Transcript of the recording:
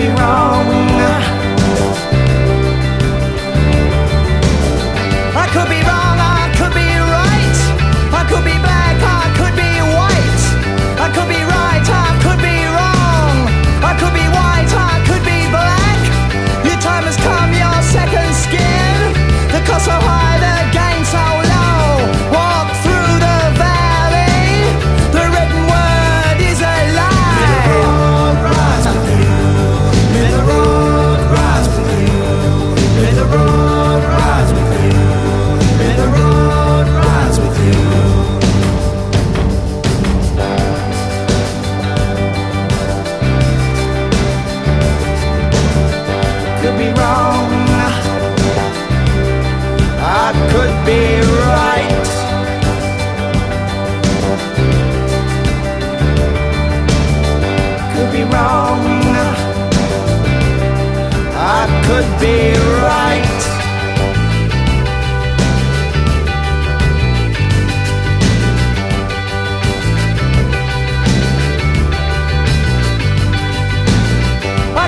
me wrong.